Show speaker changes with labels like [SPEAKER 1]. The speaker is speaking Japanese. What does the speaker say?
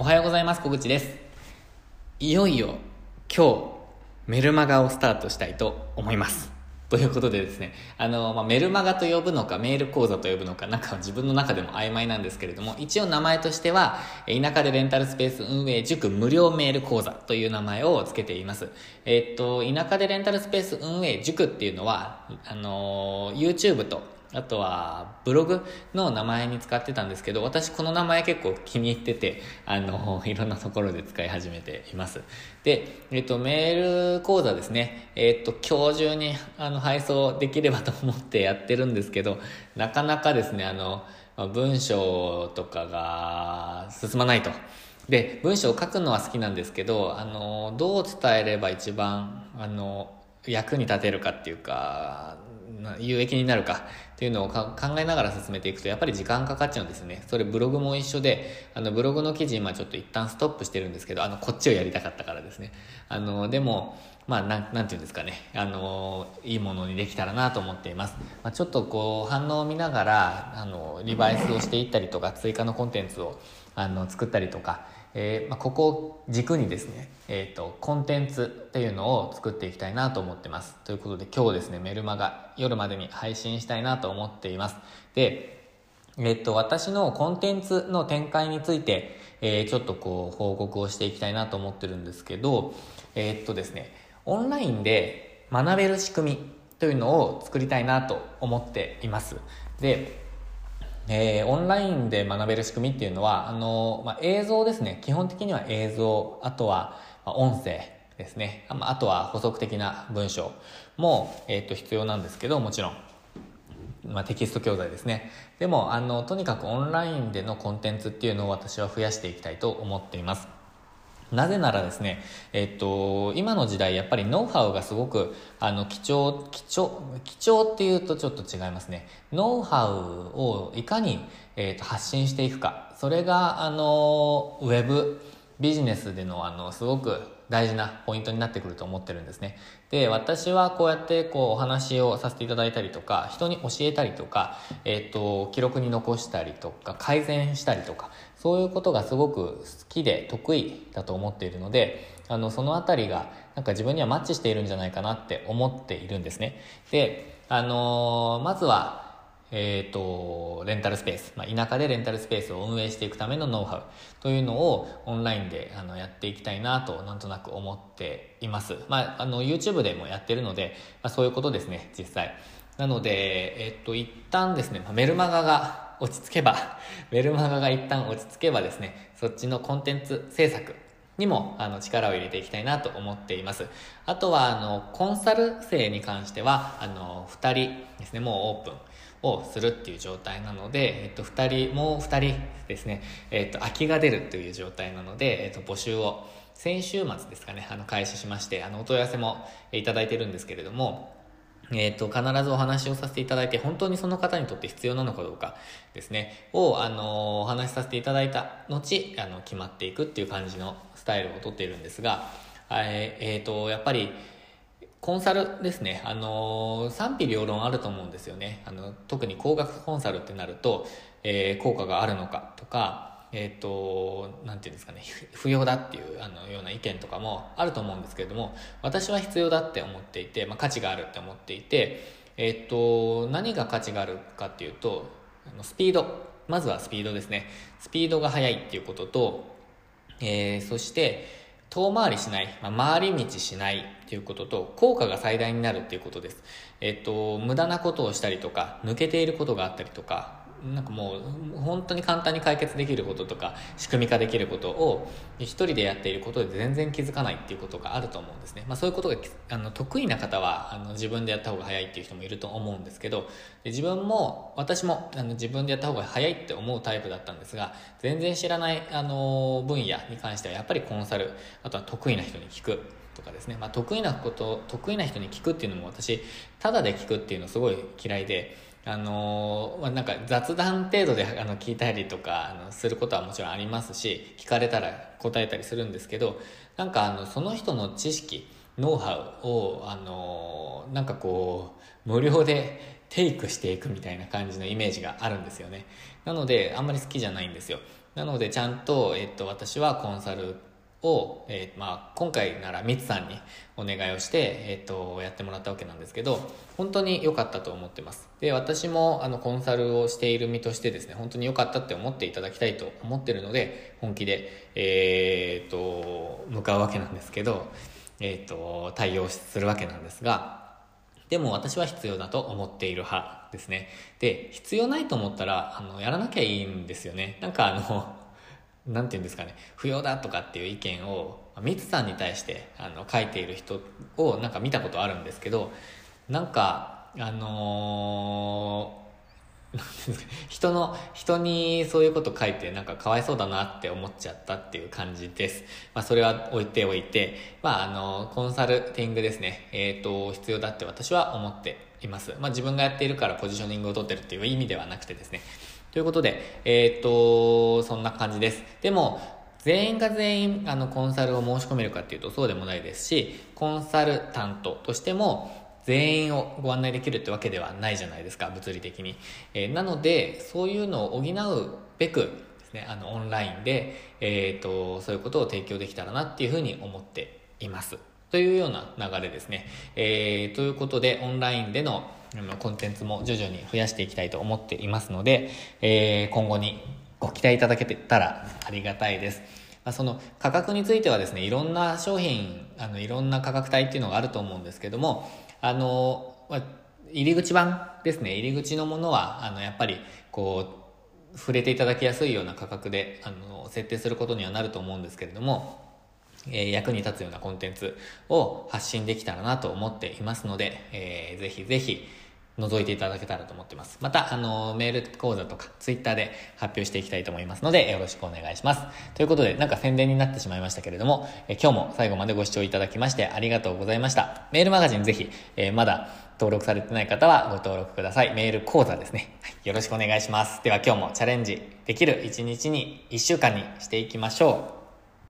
[SPEAKER 1] おはようございます。小口です。いよいよ今日メルマガをスタートしたいと思います。ということでですね、あの、まあ、メルマガと呼ぶのか、メール講座と呼ぶのか、なんか自分の中でも曖昧なんですけれども、一応名前としては、田舎でレンタルスペース運営塾無料メール講座という名前を付けています。え、っと、田舎でレンタルスペース運営塾っていうのは、あの、YouTube とあとは、ブログの名前に使ってたんですけど、私この名前結構気に入ってて、あの、いろんなところで使い始めています。で、えっと、メール講座ですね。えっと、今日中に、あの、配送できればと思ってやってるんですけど、なかなかですね、あの、文章とかが進まないと。で、文章を書くのは好きなんですけど、あの、どう伝えれば一番、あの、役に立てるかっていうか、有益になるかっていうのを考えながら進めていくとやっぱり時間かかっちゃうんですね。それブログも一緒であのブログの記事今ちょっと一旦ストップしてるんですけどあのこっちをやりたかったからですね。あのでもまあなんなんていうんですかね。あのいいものにできたらなと思っています、まあ、ちょっとこう反応を見ながらあのリバイスをしていったりとか追加のコンテンツをあの作ったりとかえーまあ、ここを軸にですね、えーと、コンテンツっていうのを作っていきたいなと思ってます。ということで今日ですね、メルマガ夜までに配信したいなと思っています。で、えっ、ー、と、私のコンテンツの展開について、えー、ちょっとこう報告をしていきたいなと思ってるんですけど、えー、っとですね、オンラインで学べる仕組みというのを作りたいなと思っています。で、えー、オンラインで学べる仕組みっていうのは、あの、まあ、映像ですね。基本的には映像、あとは、ま、音声ですね。あとは補足的な文章も、えっ、ー、と、必要なんですけど、もちろん。まあ、テキスト教材ですね。でも、あの、とにかくオンラインでのコンテンツっていうのを私は増やしていきたいと思っています。なぜならですね、えっと、今の時代やっぱりノウハウがすごくあの貴重貴重貴重っていうとちょっと違いますねノウハウをいかに、えっと、発信していくかそれがあのウェブビジネスでのあのすごく大事なポイントになってくると思ってるんですね。で、私はこうやってこうお話をさせていただいたりとか、人に教えたりとか、えっ、と、記録に残したりとか、改善したりとか、そういうことがすごく好きで得意だと思っているので、あの、そのあたりがなんか自分にはマッチしているんじゃないかなって思っているんですね。で、あのー、まずは、えっ、ー、と、レンタルスペース、まあ、田舎でレンタルスペースを運営していくためのノウハウというのをオンラインであのやっていきたいなとなんとなく思っています。まあ、あの YouTube でもやってるので、まあ、そういうことですね、実際。なので、えっ、ー、と、一旦ですね、まメルマガが落ち着けば、メルマガが一旦落ち着けばですね、そっちのコンテンツ制作にもあの力を入れていきたいなと思っています。あとはあのコンサル生に関してはあの2人ですね、もうオープンをするっていう状態なので、えっと、2人、もう2人ですね、えっと、空きが出るという状態なので、えっと、募集を先週末ですかね、あの、開始しまして、あの、お問い合わせもいただいてるんですけれども、えっ、と、必ずお話をさせていただいて、本当にその方にとって必要なのかどうかですね、を、あの、お話しさせていただいた後、あの、決まっていくっていう感じのスタイルをとっているんですが、えっ、ー、と、やっぱり、コンサルですね。あの、賛否両論あると思うんですよね。あの、特に高額コンサルってなると、えー、効果があるのかとか、えっ、ー、と、なんていうんですかね、不要だっていうあのような意見とかもあると思うんですけれども、私は必要だって思っていて、まあ、価値があるって思っていて、えっ、ー、と、何が価値があるかっていうと、あのスピード。まずはスピードですね。スピードが速いっていうことと、えー、そして、遠回りしない、まあ、回り道しないっていうことと、効果が最大になるっていうことです。えっと、無駄なことをしたりとか、抜けていることがあったりとか、なんかもう本当に簡単に解決できることとか仕組み化できることを一人でやっていることで全然気づかないっていうことがあると思うんですね、まあ、そういうことがあの得意な方はあの自分でやった方が早いっていう人もいると思うんですけどで自分も私もあの自分でやった方が早いって思うタイプだったんですが全然知らないあの分野に関してはやっぱりコンサルあとは得意な人に聞くとかですね、まあ、得意なこと得意な人に聞くっていうのも私ただで聞くっていうのすごい嫌いであのまあ、なんか雑談程度であの聞いたりとかあのすることはもちろんありますし聞かれたら答えたりするんですけどなんかあのその人の知識ノウハウをあのなんかこう無料でテイクしていくみたいな感じのイメージがあるんですよね。なのであんまり好きじゃないんですよ。なのでちゃんと、えっと、私はコンサルを、えー、まあ、今回ならミツさんにお願いをして、えっ、と、やってもらったわけなんですけど、本当に良かったと思ってます。で、私も、あの、コンサルをしている身としてですね、本当に良かったって思っていただきたいと思ってるので、本気で、えっ、と、向かうわけなんですけど、えっ、と、対応するわけなんですが、でも私は必要だと思っている派ですね。で、必要ないと思ったら、あの、やらなきゃいいんですよね。なんかあの、なんて言うんですかね、不要だとかっていう意見を、ミツさんに対してあの書いている人をなんか見たことあるんですけど、なんか、あのー、人の、人にそういうこと書いてなんかかわいそうだなって思っちゃったっていう感じです。まあそれは置いておいて、まああの、コンサルティングですね、えっ、ー、と、必要だって私は思っています。まあ自分がやっているからポジショニングを取ってるっていう意味ではなくてですね、ということで、えー、っと、そんな感じです。でも、全員が全員あのコンサルを申し込めるかっていうとそうでもないですし、コンサルタントとしても全員をご案内できるってわけではないじゃないですか、物理的に。えー、なので、そういうのを補うべくですね、あの、オンラインで、えっ、と、そういうことを提供できたらなっていうふうに思っています。というような流れですね。えー、ということで、オンラインでのコンテンツも徐々に増やしていきたいと思っていますので、えー、今後にご期待いただけたらありがたいです。まあ、その価格についてはですね、いろんな商品、あの、いろんな価格帯っていうのがあると思うんですけども、あの、まあ、入り口版ですね、入り口のものは、あの、やっぱり、こう、触れていただきやすいような価格で、あの、設定することにはなると思うんですけれども、え、役に立つようなコンテンツを発信できたらなと思っていますので、えー、ぜひぜひ覗いていただけたらと思ってます。また、あの、メール講座とか、ツイッターで発表していきたいと思いますので、よろしくお願いします。ということで、なんか宣伝になってしまいましたけれども、え今日も最後までご視聴いただきましてありがとうございました。メールマガジンぜひ、えー、まだ登録されてない方はご登録ください。メール講座ですね。はい、よろしくお願いします。では今日もチャレンジできる一日に、一週間にしていきましょう。